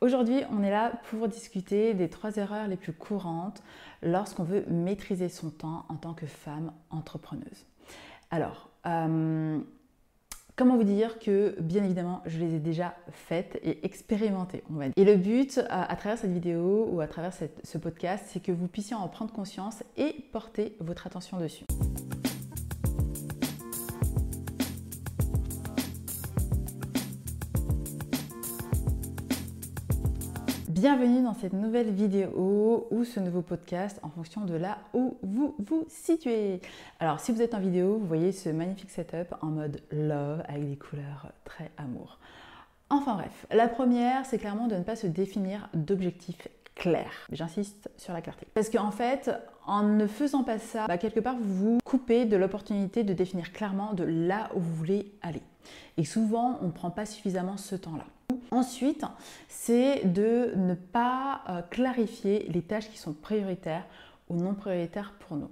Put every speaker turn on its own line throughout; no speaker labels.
Aujourd'hui, on est là pour discuter des trois erreurs les plus courantes lorsqu'on veut maîtriser son temps en tant que femme entrepreneuse. Alors, euh, comment vous dire que, bien évidemment, je les ai déjà faites et expérimentées, on va dire. Et le but, à, travers cette vidéo ou à travers ce podcast, c'est que vous puissiez en prendre conscience et porter votre attention dessus. Bienvenue dans cette nouvelle vidéo ou ce nouveau podcast en fonction de là où vous vous situez. Alors si vous êtes en vidéo, vous voyez ce magnifique setup en mode love avec des couleurs très amour. Enfin bref, la première, c'est clairement de ne pas se définir d'objectifs clairs. J'insiste sur la clarté. Parce qu'en fait, en ne faisant pas ça, bah, quelque part, vous vous coupez de l'opportunité de définir clairement de là où vous voulez aller. Et souvent, on ne prend pas suffisamment ce temps-là. Ensuite, c'est de ne pas euh, clarifier les tâches qui sont prioritaires ou non prioritaires pour nous.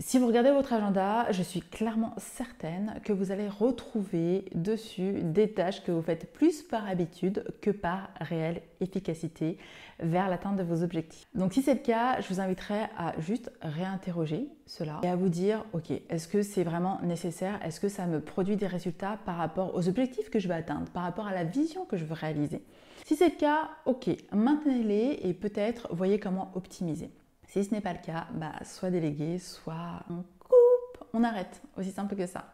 Si vous regardez votre agenda, je suis clairement certaine que vous allez retrouver dessus des tâches que vous faites plus par habitude que par réelle efficacité vers l'atteinte de vos objectifs. Donc si c'est le cas, je vous inviterai à juste réinterroger cela et à vous dire, ok, est-ce que c'est vraiment nécessaire? Est-ce que ça me produit des résultats par rapport aux objectifs que je veux atteindre, par rapport à la vision que je veux réaliser? Si c'est le cas, ok, maintenez-les et peut-être voyez comment optimiser. Si ce n'est pas le cas, bah, soit délégué, soit on coupe, on arrête. Aussi simple que ça.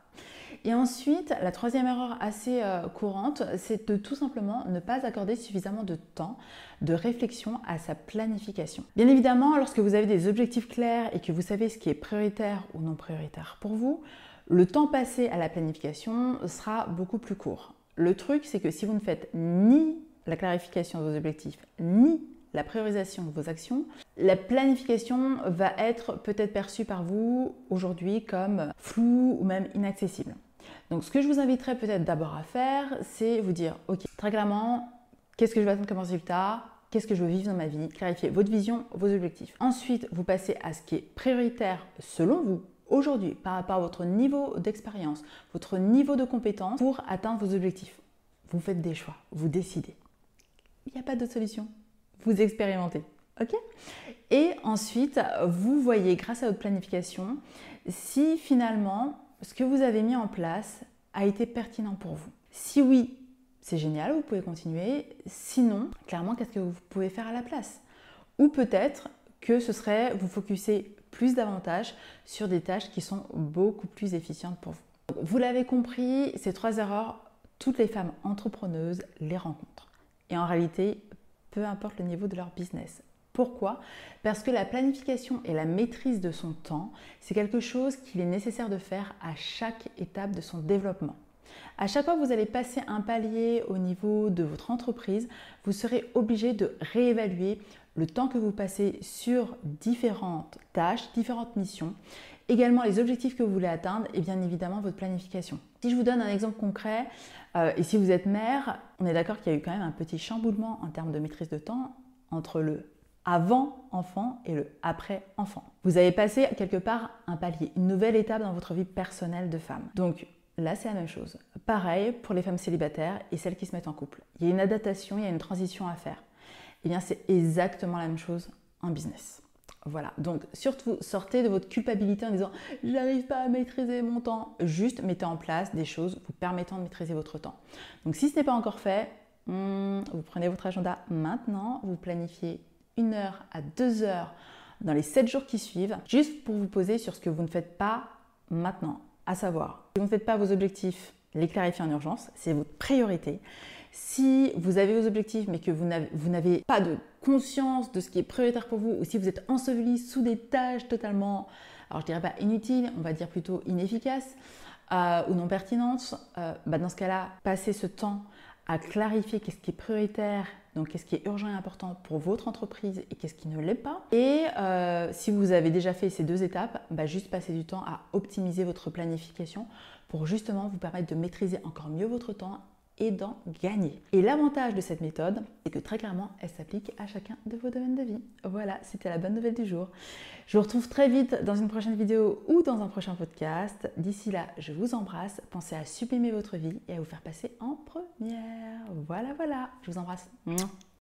Et ensuite, la troisième erreur assez euh, courante, c'est de tout simplement ne pas accorder suffisamment de temps de réflexion à sa planification. Bien évidemment, lorsque vous avez des objectifs clairs et que vous savez ce qui est prioritaire ou non prioritaire pour vous, le temps passé à la planification sera beaucoup plus court. Le truc, c'est que si vous ne faites ni la clarification de vos objectifs, ni la priorisation de vos actions, la planification va être peut-être perçue par vous aujourd'hui comme floue ou même inaccessible. Donc ce que je vous inviterais peut-être d'abord à faire, c'est vous dire, ok, très clairement, qu'est-ce que je veux attendre comme résultat? Qu'est-ce que je veux vivre dans ma vie? Clarifier votre vision, vos objectifs. Ensuite, vous passez à ce qui est prioritaire selon vous aujourd'hui par rapport à votre niveau d'expérience, votre niveau de compétence pour atteindre vos objectifs. Vous faites des choix, vous décidez. Il n'y a pas d'autre solution vous expérimentez. OK? Et ensuite, vous voyez grâce à votre planification si finalement ce que vous avez mis en place a été pertinent pour vous. Si oui, c'est génial, vous pouvez continuer. Sinon, clairement, qu'est-ce que vous pouvez faire à la place? Ou peut-être que ce serait vous focuser plus davantage sur des tâches qui sont beaucoup plus efficientes pour vous. Vous l'avez compris, ces trois erreurs, toutes les femmes entrepreneuses les rencontrent. Et en réalité, peu importe le niveau de leur business. Pourquoi? Parce que la planification et la maîtrise de son temps, c'est quelque chose qu'il est nécessaire de faire à chaque étape de son développement. À chaque fois que vous allez passer un palier au niveau de votre entreprise, vous serez obligé de réévaluer le temps que vous passez sur différentes tâches, différentes missions, également les objectifs que vous voulez atteindre et bien évidemment votre planification. Si je vous donne un exemple concret, euh, et si vous êtes mère, on est d'accord qu'il y a eu quand même un petit chamboulement en termes de maîtrise de temps entre le avant enfant et le après enfant. Vous avez passé quelque part un palier, une nouvelle étape dans votre vie personnelle de femme. Donc là, c'est la même chose. Pareil pour les femmes célibataires et celles qui se mettent en couple. Il y a une adaptation, il y a une transition à faire. Eh bien, c'est exactement la même chose en business. Voilà, donc surtout sortez de votre culpabilité en disant j'arrive pas à maîtriser mon temps. Juste mettez en place des choses vous permettant de maîtriser votre temps. Donc si ce n'est pas encore fait, hmm, vous prenez votre agenda maintenant, vous planifiez une heure à deux heures dans les sept jours qui suivent, juste pour vous poser sur ce que vous ne faites pas maintenant. À savoir, si vous ne faites pas vos objectifs, les clarifier en urgence, c'est votre priorité. Si vous avez vos objectifs mais que vous n'avez pas de conscience de ce qui est prioritaire pour vous ou si vous êtes enseveli sous des tâches totalement, alors je dirais pas inutiles, on va dire plutôt inefficaces euh, ou non pertinentes, euh, bah, dans ce cas-là, passez ce temps à clarifier qu'est-ce qui est prioritaire, donc qu'est-ce qui est urgent et important pour votre entreprise et qu'est-ce qui ne l'est pas. Et euh, si vous avez déjà fait ces deux étapes, bah, juste passer du temps à optimiser votre planification pour justement vous permettre de maîtriser encore mieux votre temps et d'en gagner. Et l'avantage de cette méthode, c'est que très clairement, elle s'applique à chacun de vos domaines de vie. Voilà, c'était la bonne nouvelle du jour. Je vous retrouve très vite dans une prochaine vidéo ou dans un prochain podcast. D'ici là, je vous embrasse. Pensez à sublimer votre vie et à vous faire passer en première. Voilà, voilà. Je vous embrasse.